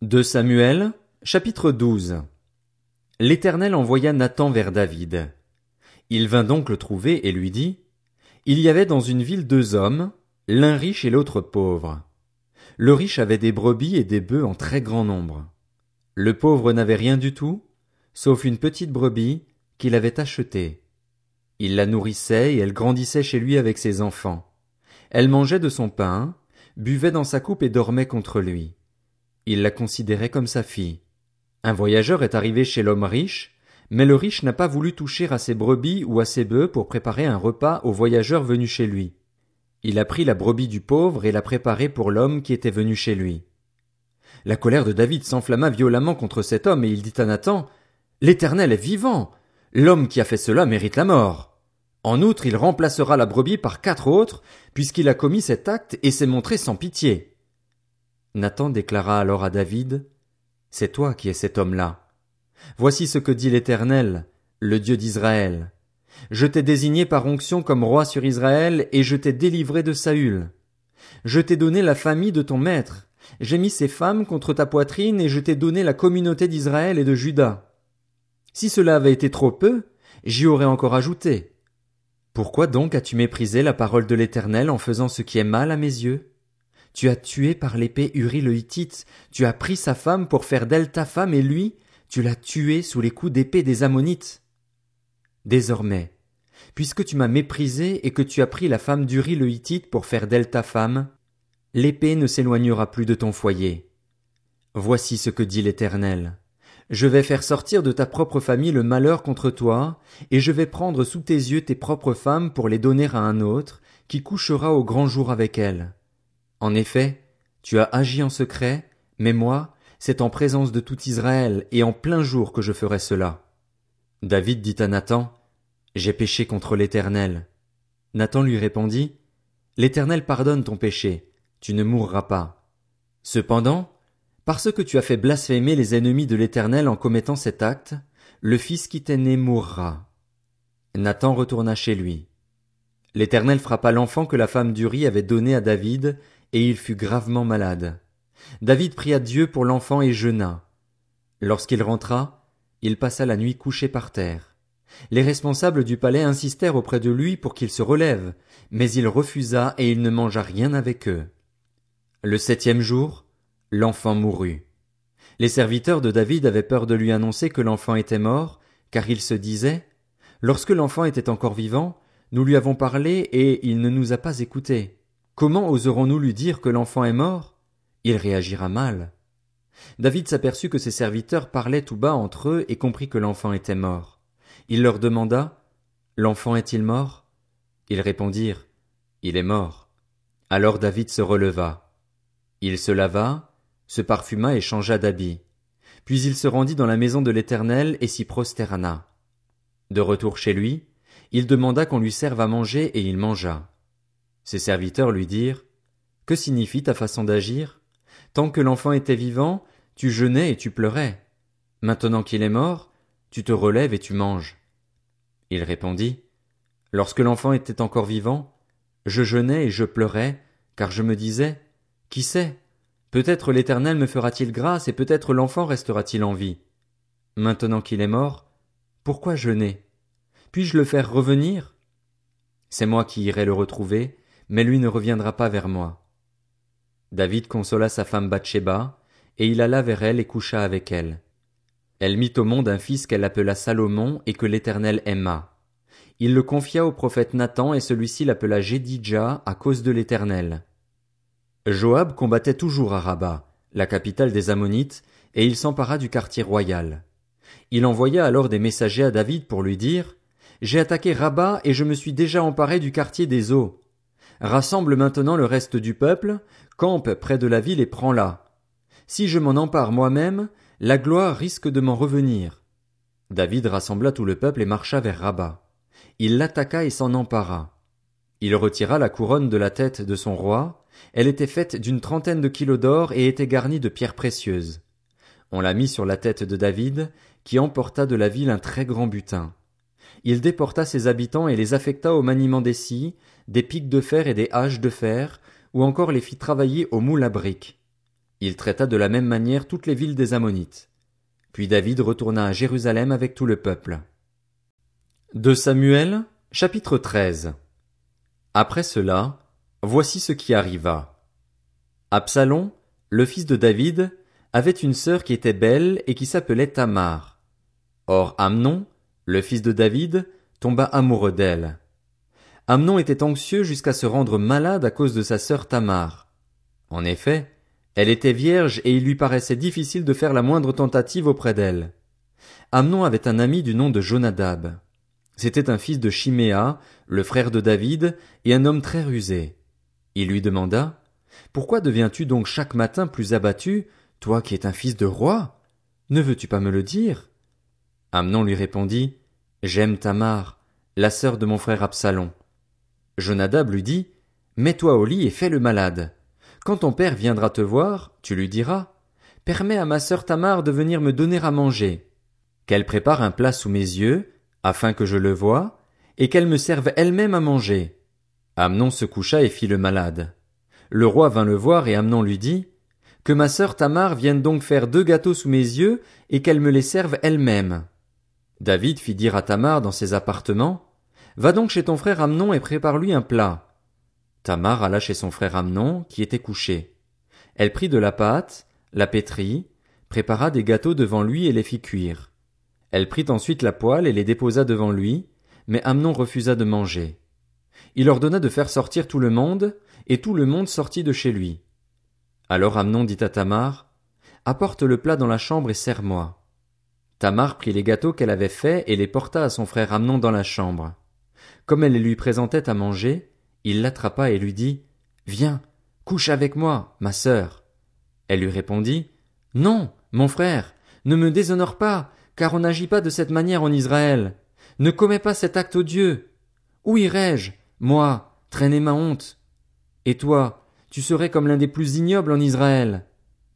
De Samuel, chapitre 12 L'Éternel envoya Nathan vers David. Il vint donc le trouver et lui dit, Il y avait dans une ville deux hommes, l'un riche et l'autre pauvre. Le riche avait des brebis et des bœufs en très grand nombre. Le pauvre n'avait rien du tout, sauf une petite brebis qu'il avait achetée. Il la nourrissait et elle grandissait chez lui avec ses enfants. Elle mangeait de son pain, buvait dans sa coupe et dormait contre lui. Il la considérait comme sa fille. Un voyageur est arrivé chez l'homme riche, mais le riche n'a pas voulu toucher à ses brebis ou à ses bœufs pour préparer un repas au voyageur venu chez lui. Il a pris la brebis du pauvre et l'a préparée pour l'homme qui était venu chez lui. La colère de David s'enflamma violemment contre cet homme et il dit à Nathan, L'Éternel est vivant. L'homme qui a fait cela mérite la mort. En outre, il remplacera la brebis par quatre autres, puisqu'il a commis cet acte et s'est montré sans pitié. Nathan déclara alors à David, C'est toi qui es cet homme-là. Voici ce que dit l'Éternel, le Dieu d'Israël. Je t'ai désigné par onction comme roi sur Israël, et je t'ai délivré de Saül. Je t'ai donné la famille de ton maître. J'ai mis ses femmes contre ta poitrine, et je t'ai donné la communauté d'Israël et de Juda. Si cela avait été trop peu, j'y aurais encore ajouté. Pourquoi donc as-tu méprisé la parole de l'Éternel en faisant ce qui est mal à mes yeux? Tu as tué par l'épée Uri le Hittite, tu as pris sa femme pour faire d'elle ta femme et lui, tu l'as tué sous les coups d'épée des Ammonites. Désormais, puisque tu m'as méprisé et que tu as pris la femme d'Uri le Hittite pour faire d'elle ta femme, l'épée ne s'éloignera plus de ton foyer. Voici ce que dit l'Éternel. Je vais faire sortir de ta propre famille le malheur contre toi, et je vais prendre sous tes yeux tes propres femmes pour les donner à un autre, qui couchera au grand jour avec elles. En effet, tu as agi en secret, mais moi, c'est en présence de tout Israël et en plein jour que je ferai cela. David dit à Nathan, J'ai péché contre l'Éternel. Nathan lui répondit, L'Éternel pardonne ton péché, tu ne mourras pas. Cependant, parce que tu as fait blasphémer les ennemis de l'Éternel en commettant cet acte, le fils qui t'est né mourra. Nathan retourna chez lui. L'Éternel frappa l'enfant que la femme d'Uri avait donné à David, et il fut gravement malade. David pria Dieu pour l'enfant et jeûna. Lorsqu'il rentra, il passa la nuit couché par terre. Les responsables du palais insistèrent auprès de lui pour qu'il se relève, mais il refusa et il ne mangea rien avec eux. Le septième jour, L'enfant mourut. Les serviteurs de David avaient peur de lui annoncer que l'enfant était mort, car ils se disaient Lorsque l'enfant était encore vivant, nous lui avons parlé et il ne nous a pas écoutés. Comment oserons-nous lui dire que l'enfant est mort? Il réagira mal. David s'aperçut que ses serviteurs parlaient tout bas entre eux et comprit que l'enfant était mort. Il leur demanda L'enfant est-il mort? Ils répondirent Il est mort. Alors David se releva. Il se lava, se parfuma et changea d'habit. Puis il se rendit dans la maison de l'Éternel et s'y prosterna. De retour chez lui, il demanda qu'on lui serve à manger et il mangea. Ses serviteurs lui dirent, Que signifie ta façon d'agir? Tant que l'enfant était vivant, tu jeûnais et tu pleurais. Maintenant qu'il est mort, tu te relèves et tu manges. Il répondit, Lorsque l'enfant était encore vivant, je jeûnais et je pleurais, car je me disais, Qui sait? Peut-être l'Éternel me fera-t-il grâce et peut-être l'enfant restera-t-il en vie. Maintenant qu'il est mort, pourquoi jeûner? Puis-je le faire revenir? C'est moi qui irai le retrouver, mais lui ne reviendra pas vers moi. David consola sa femme Bathsheba, et il alla vers elle et coucha avec elle. Elle mit au monde un fils qu'elle appela Salomon et que l'Éternel aima. Il le confia au prophète Nathan et celui-ci l'appela Jédidja à cause de l'Éternel. Joab combattait toujours à Rabat, la capitale des Ammonites, et il s'empara du quartier royal. Il envoya alors des messagers à David pour lui dire J'ai attaqué Rabat et je me suis déjà emparé du quartier des eaux. Rassemble maintenant le reste du peuple, campe près de la ville et prends-la. Si je m'en empare moi-même, la gloire risque de m'en revenir. David rassembla tout le peuple et marcha vers Rabat. Il l'attaqua et s'en empara. Il retira la couronne de la tête de son roi, elle était faite d'une trentaine de kilos d'or et était garnie de pierres précieuses. On la mit sur la tête de David, qui emporta de la ville un très grand butin. Il déporta ses habitants et les affecta au maniement des scies, des pics de fer et des haches de fer, ou encore les fit travailler au moule à briques. Il traita de la même manière toutes les villes des Ammonites. Puis David retourna à Jérusalem avec tout le peuple. De Samuel, chapitre 13. Après cela, voici ce qui arriva. Absalom, le fils de David, avait une sœur qui était belle et qui s'appelait Tamar. Or Amnon, le fils de David, tomba amoureux d'elle. Amnon était anxieux jusqu'à se rendre malade à cause de sa sœur Tamar. En effet, elle était vierge et il lui paraissait difficile de faire la moindre tentative auprès d'elle. Amnon avait un ami du nom de Jonadab. C'était un fils de Chiméa, le frère de David, et un homme très rusé. Il lui demanda, Pourquoi deviens-tu donc chaque matin plus abattu, toi qui es un fils de roi? Ne veux-tu pas me le dire? Amnon lui répondit, J'aime Tamar, la sœur de mon frère Absalom. Jonadab lui dit, Mets-toi au lit et fais le malade. Quand ton père viendra te voir, tu lui diras, Permets à ma sœur Tamar de venir me donner à manger. Qu'elle prépare un plat sous mes yeux, afin que je le voie, et qu'elle me serve elle-même à manger. Amnon se coucha et fit le malade. Le roi vint le voir et Amnon lui dit, Que ma sœur Tamar vienne donc faire deux gâteaux sous mes yeux, et qu'elle me les serve elle-même. David fit dire à Tamar dans ses appartements, Va donc chez ton frère Amnon et prépare-lui un plat. Tamar alla chez son frère Amnon, qui était couché. Elle prit de la pâte, la pétrit, prépara des gâteaux devant lui et les fit cuire. Elle prit ensuite la poêle et les déposa devant lui, mais Amnon refusa de manger. Il ordonna de faire sortir tout le monde, et tout le monde sortit de chez lui. Alors Amnon dit à Tamar, Apporte le plat dans la chambre et sers-moi. Tamar prit les gâteaux qu'elle avait faits et les porta à son frère Amnon dans la chambre. Comme elle les lui présentait à manger, il l'attrapa et lui dit Viens, couche avec moi, ma sœur. Elle lui répondit Non, mon frère, ne me déshonore pas, car on n'agit pas de cette manière en Israël. Ne commets pas cet acte odieux. Où irai-je, moi, traîner ma honte? Et toi, tu serais comme l'un des plus ignobles en Israël.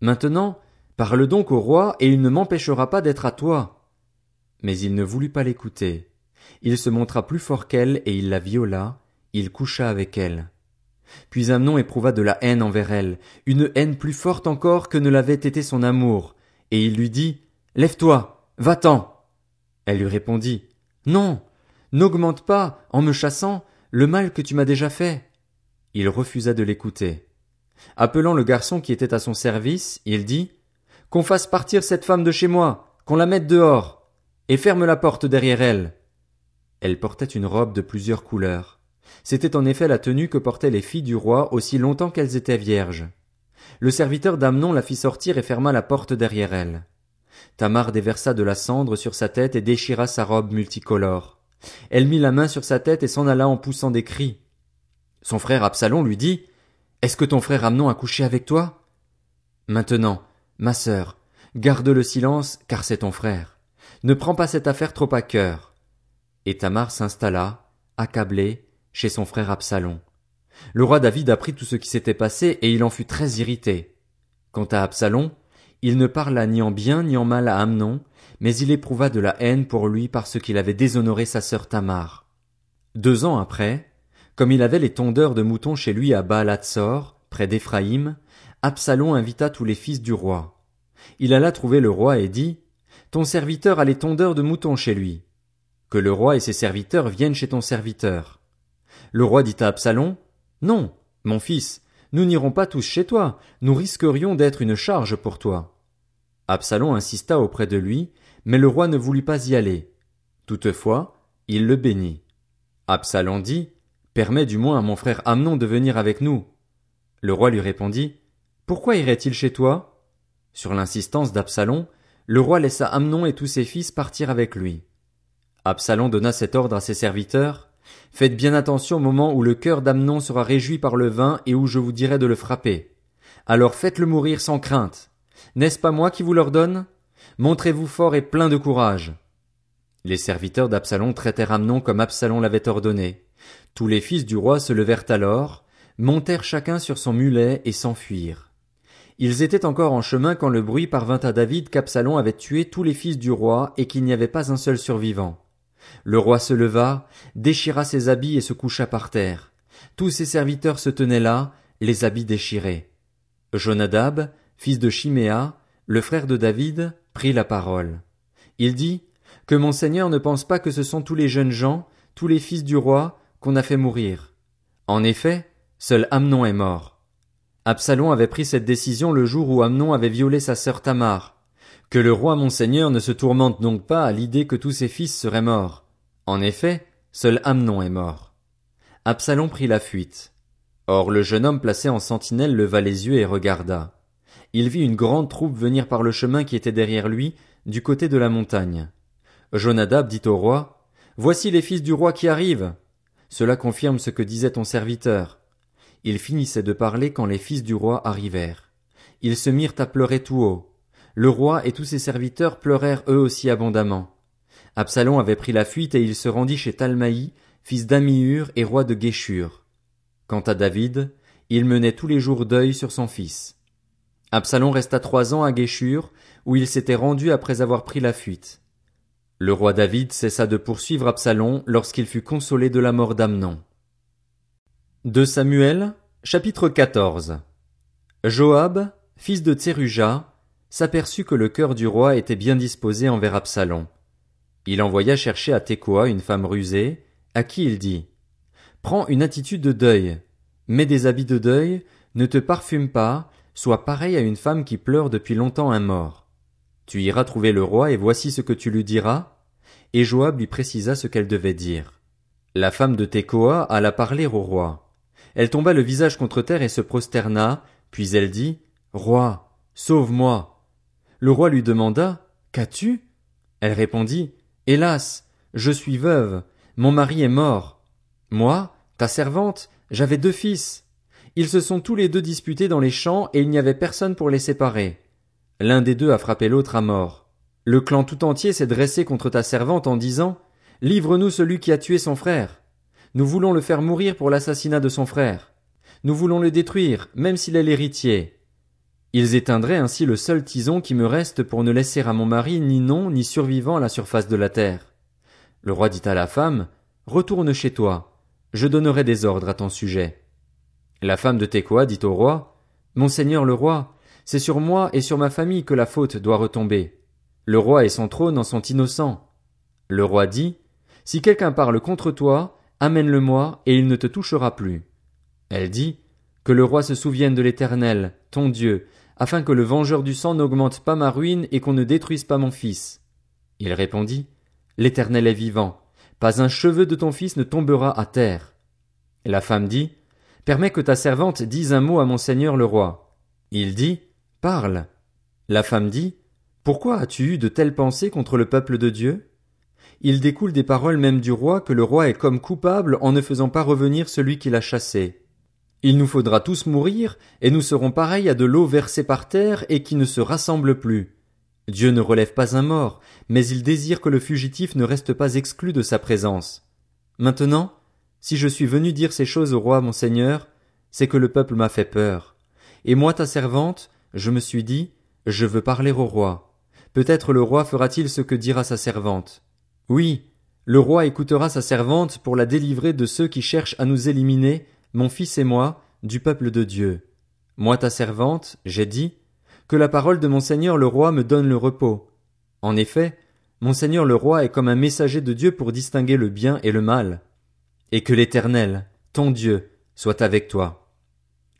Maintenant, parle donc au roi, et il ne m'empêchera pas d'être à toi. Mais il ne voulut pas l'écouter. Il se montra plus fort qu'elle, et il la viola, il coucha avec elle. Puis Amnon éprouva de la haine envers elle, une haine plus forte encore que ne l'avait été son amour, et il lui dit, Lève-toi, va-t'en. Elle lui répondit, Non, n'augmente pas, en me chassant, le mal que tu m'as déjà fait. Il refusa de l'écouter. Appelant le garçon qui était à son service, il dit, Qu'on fasse partir cette femme de chez moi, qu'on la mette dehors, et ferme la porte derrière elle. Elle portait une robe de plusieurs couleurs. C'était en effet la tenue que portaient les filles du roi aussi longtemps qu'elles étaient vierges. Le serviteur d'Amnon la fit sortir et ferma la porte derrière elle. Tamar déversa de la cendre sur sa tête et déchira sa robe multicolore. Elle mit la main sur sa tête et s'en alla en poussant des cris. Son frère Absalom lui dit, Est-ce que ton frère Amnon a couché avec toi? Maintenant, ma sœur, garde le silence, car c'est ton frère. Ne prends pas cette affaire trop à cœur. Et Tamar s'installa, accablée, chez son frère Absalom. Le roi David apprit tout ce qui s'était passé et il en fut très irrité. Quant à Absalom, il ne parla ni en bien ni en mal à Amnon, mais il éprouva de la haine pour lui parce qu'il avait déshonoré sa sœur Tamar. Deux ans après, comme il avait les tondeurs de moutons chez lui à baal près d'Éphraïm, Absalom invita tous les fils du roi. Il alla trouver le roi et dit, Ton serviteur a les tondeurs de moutons chez lui. Que le roi et ses serviteurs viennent chez ton serviteur. Le roi dit à Absalom, Non, mon fils, nous n'irons pas tous chez toi, nous risquerions d'être une charge pour toi. Absalom insista auprès de lui, mais le roi ne voulut pas y aller. Toutefois, il le bénit. Absalom dit, Permets du moins à mon frère Amnon de venir avec nous. Le roi lui répondit, Pourquoi irait-il chez toi? Sur l'insistance d'Absalom, le roi laissa Amnon et tous ses fils partir avec lui. Absalom donna cet ordre à ses serviteurs, Faites bien attention au moment où le cœur d'Amnon sera réjoui par le vin et où je vous dirai de le frapper. Alors faites-le mourir sans crainte. N'est-ce pas moi qui vous l'ordonne? Montrez-vous fort et plein de courage. Les serviteurs d'Absalom traitèrent Amnon comme Absalom l'avait ordonné. Tous les fils du roi se levèrent alors, montèrent chacun sur son mulet et s'enfuirent. Ils étaient encore en chemin quand le bruit parvint à David qu'Absalom avait tué tous les fils du roi et qu'il n'y avait pas un seul survivant. Le roi se leva, déchira ses habits et se coucha par terre. Tous ses serviteurs se tenaient là, les habits déchirés. Jonadab, fils de Chiméa, le frère de David, prit la parole. Il dit, Que mon Seigneur ne pense pas que ce sont tous les jeunes gens, tous les fils du roi, qu'on a fait mourir. En effet, seul Amnon est mort. Absalom avait pris cette décision le jour où Amnon avait violé sa sœur Tamar. Que le roi mon Seigneur ne se tourmente donc pas à l'idée que tous ses fils seraient morts. En effet, seul Amnon est mort. Absalom prit la fuite. Or le jeune homme placé en sentinelle leva les yeux et regarda. Il vit une grande troupe venir par le chemin qui était derrière lui, du côté de la montagne. Jonadab dit au roi, Voici les fils du roi qui arrivent. Cela confirme ce que disait ton serviteur. Il finissait de parler quand les fils du roi arrivèrent. Ils se mirent à pleurer tout haut. Le roi et tous ses serviteurs pleurèrent eux aussi abondamment. Absalom avait pris la fuite et il se rendit chez Talmaï, fils d'Amihur et roi de Guéchur. Quant à David, il menait tous les jours deuil sur son fils. Absalom resta trois ans à Guéchur, où il s'était rendu après avoir pris la fuite. Le roi David cessa de poursuivre Absalom lorsqu'il fut consolé de la mort d'Amnon. De Samuel, chapitre 14 Joab, fils de Tseruja, s'aperçut que le cœur du roi était bien disposé envers Absalom. Il envoya chercher à Tekoa une femme rusée, à qui il dit Prends une attitude de deuil, mets des habits de deuil, ne te parfume pas, sois pareil à une femme qui pleure depuis longtemps un mort. Tu iras trouver le roi et voici ce que tu lui diras. Et Joab lui précisa ce qu'elle devait dire. La femme de Tekoa alla parler au roi. Elle tomba le visage contre terre et se prosterna, puis elle dit, Roi, sauve-moi. Le roi lui demanda, Qu'as-tu? Elle répondit, Hélas, je suis veuve, mon mari est mort. Moi, ta servante, j'avais deux fils. Ils se sont tous les deux disputés dans les champs et il n'y avait personne pour les séparer. L'un des deux a frappé l'autre à mort. Le clan tout entier s'est dressé contre ta servante en disant Livre-nous celui qui a tué son frère. Nous voulons le faire mourir pour l'assassinat de son frère. Nous voulons le détruire, même s'il est l'héritier. Ils éteindraient ainsi le seul tison qui me reste pour ne laisser à mon mari ni nom ni survivant à la surface de la terre. Le roi dit à la femme Retourne chez toi. Je donnerai des ordres à ton sujet. La femme de Tekoa dit au roi, Monseigneur le roi, c'est sur moi et sur ma famille que la faute doit retomber. Le roi et son trône en sont innocents. Le roi dit, Si quelqu'un parle contre toi, amène-le-moi, et il ne te touchera plus. Elle dit, Que le roi se souvienne de l'Éternel, ton Dieu, afin que le vengeur du sang n'augmente pas ma ruine et qu'on ne détruise pas mon fils. Il répondit, L'Éternel est vivant, pas un cheveu de ton fils ne tombera à terre. La femme dit, Permets que ta servante dise un mot à mon seigneur le roi. Il dit, Parle. La femme dit, Pourquoi as-tu eu de telles pensées contre le peuple de Dieu? Il découle des paroles même du roi que le roi est comme coupable en ne faisant pas revenir celui qui l'a chassé. Il nous faudra tous mourir, et nous serons pareils à de l'eau versée par terre et qui ne se rassemble plus. Dieu ne relève pas un mort, mais il désire que le fugitif ne reste pas exclu de sa présence. Maintenant, si je suis venu dire ces choses au roi mon seigneur, c'est que le peuple m'a fait peur. Et moi ta servante, je me suis dit, je veux parler au roi. Peut-être le roi fera-t-il ce que dira sa servante. Oui, le roi écoutera sa servante pour la délivrer de ceux qui cherchent à nous éliminer, mon fils et moi, du peuple de Dieu. Moi ta servante, j'ai dit, que la parole de mon seigneur le roi me donne le repos. En effet, mon seigneur le roi est comme un messager de Dieu pour distinguer le bien et le mal et que l'Éternel, ton Dieu, soit avec toi.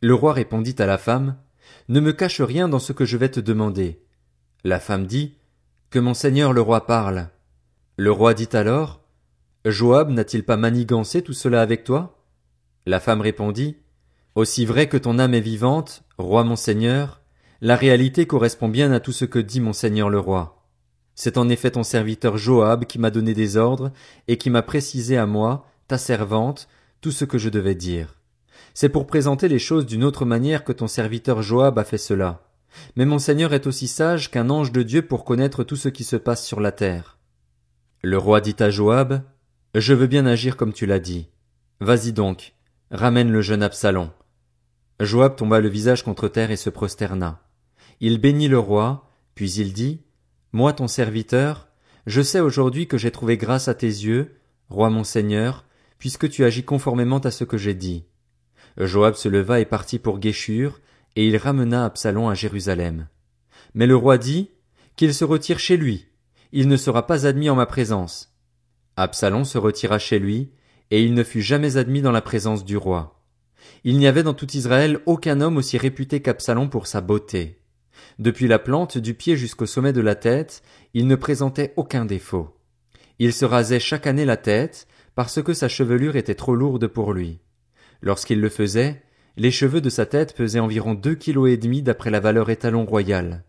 Le roi répondit à la femme, Ne me cache rien dans ce que je vais te demander. La femme dit, Que mon seigneur le roi parle. Le roi dit alors, Joab n'a-t-il pas manigancé tout cela avec toi? La femme répondit, Aussi vrai que ton âme est vivante, roi mon seigneur, la réalité correspond bien à tout ce que dit mon seigneur le roi. C'est en effet ton serviteur Joab qui m'a donné des ordres et qui m'a précisé à moi, ta servante, tout ce que je devais dire. C'est pour présenter les choses d'une autre manière que ton serviteur Joab a fait cela. Mais mon Seigneur est aussi sage qu'un ange de Dieu pour connaître tout ce qui se passe sur la terre. Le roi dit à Joab, Je veux bien agir comme tu l'as dit. Vas-y donc, ramène le jeune Absalom. Joab tomba le visage contre terre et se prosterna. Il bénit le roi, puis il dit, Moi ton serviteur, je sais aujourd'hui que j'ai trouvé grâce à tes yeux, roi mon Seigneur, puisque tu agis conformément à ce que j'ai dit. Joab se leva et partit pour Guéchur, et il ramena Absalom à Jérusalem. Mais le roi dit, qu'il se retire chez lui, il ne sera pas admis en ma présence. Absalom se retira chez lui, et il ne fut jamais admis dans la présence du roi. Il n'y avait dans tout Israël aucun homme aussi réputé qu'Absalom pour sa beauté. Depuis la plante du pied jusqu'au sommet de la tête, il ne présentait aucun défaut. Il se rasait chaque année la tête, parce que sa chevelure était trop lourde pour lui. Lorsqu'il le faisait, les cheveux de sa tête pesaient environ deux kilos et demi d'après la valeur étalon royal.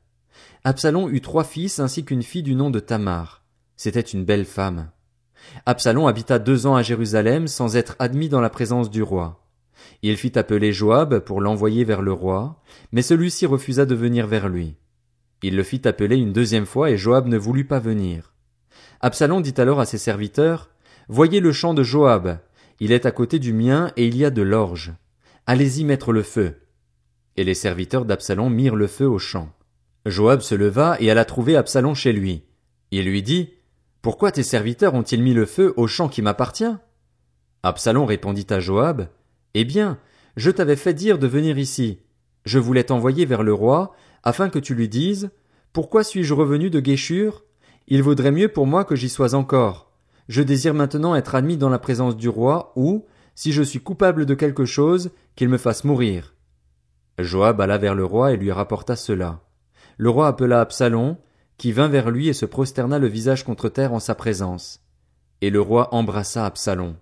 Absalom eut trois fils ainsi qu'une fille du nom de Tamar. C'était une belle femme. Absalom habita deux ans à Jérusalem sans être admis dans la présence du roi. Il fit appeler Joab pour l'envoyer vers le roi, mais celui-ci refusa de venir vers lui. Il le fit appeler une deuxième fois et Joab ne voulut pas venir. Absalom dit alors à ses serviteurs, Voyez le champ de Joab. Il est à côté du mien et il y a de l'orge. Allez-y mettre le feu. Et les serviteurs d'Absalom mirent le feu au champ. Joab se leva et alla trouver Absalom chez lui. Il lui dit, Pourquoi tes serviteurs ont-ils mis le feu au champ qui m'appartient? Absalom répondit à Joab, Eh bien, je t'avais fait dire de venir ici. Je voulais t'envoyer vers le roi, afin que tu lui dises, Pourquoi suis-je revenu de Guéchur? Il vaudrait mieux pour moi que j'y sois encore. Je désire maintenant être admis dans la présence du roi, ou, si je suis coupable de quelque chose, qu'il me fasse mourir. Joab alla vers le roi et lui rapporta cela. Le roi appela Absalom, qui vint vers lui et se prosterna le visage contre terre en sa présence. Et le roi embrassa Absalom.